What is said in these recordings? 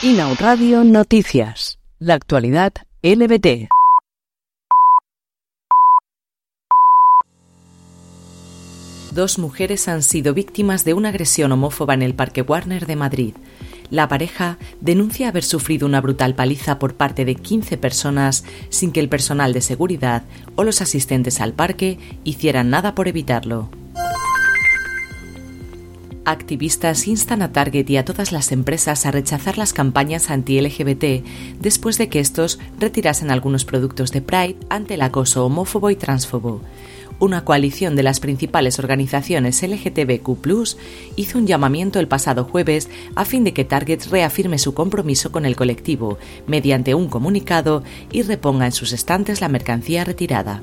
Inau Radio Noticias. La actualidad LBT. Dos mujeres han sido víctimas de una agresión homófoba en el Parque Warner de Madrid. La pareja denuncia haber sufrido una brutal paliza por parte de 15 personas sin que el personal de seguridad o los asistentes al parque hicieran nada por evitarlo. Activistas instan a Target y a todas las empresas a rechazar las campañas anti-LGBT después de que estos retirasen algunos productos de Pride ante el acoso homófobo y transfobo una coalición de las principales organizaciones LGTBQ hizo un llamamiento el pasado jueves a fin de que Target reafirme su compromiso con el colectivo mediante un comunicado y reponga en sus estantes la mercancía retirada.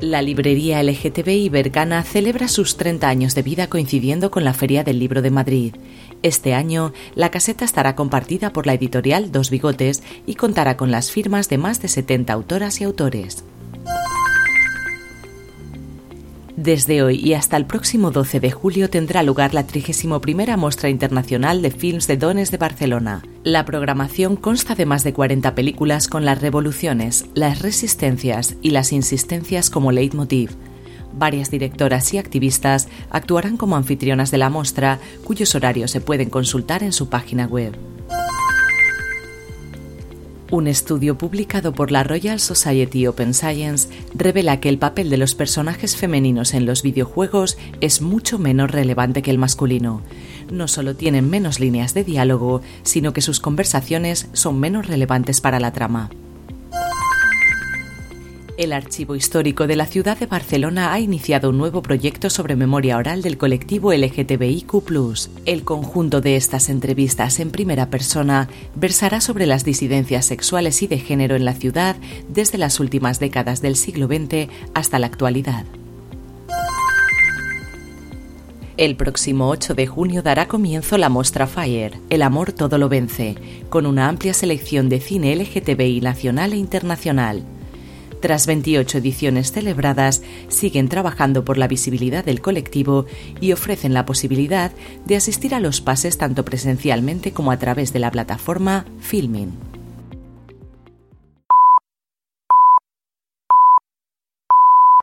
La librería LGTBI Bergana celebra sus 30 años de vida coincidiendo con la Feria del Libro de Madrid. Este año, la caseta estará compartida por la editorial Dos Bigotes y contará con las firmas de más de 70 autoras y autores. Desde hoy y hasta el próximo 12 de julio tendrá lugar la 31 Muestra Internacional de Films de Dones de Barcelona. La programación consta de más de 40 películas con las revoluciones, las resistencias y las insistencias como leitmotiv. Varias directoras y activistas actuarán como anfitrionas de la muestra, cuyos horarios se pueden consultar en su página web. Un estudio publicado por la Royal Society Open Science revela que el papel de los personajes femeninos en los videojuegos es mucho menos relevante que el masculino. No solo tienen menos líneas de diálogo, sino que sus conversaciones son menos relevantes para la trama. El Archivo Histórico de la ciudad de Barcelona ha iniciado un nuevo proyecto sobre memoria oral del colectivo LGTBIQ. El conjunto de estas entrevistas en primera persona versará sobre las disidencias sexuales y de género en la ciudad desde las últimas décadas del siglo XX hasta la actualidad. El próximo 8 de junio dará comienzo la Mostra Fire, El amor todo lo vence, con una amplia selección de cine LGTBI nacional e internacional. Tras 28 ediciones celebradas, siguen trabajando por la visibilidad del colectivo y ofrecen la posibilidad de asistir a los pases tanto presencialmente como a través de la plataforma Filming.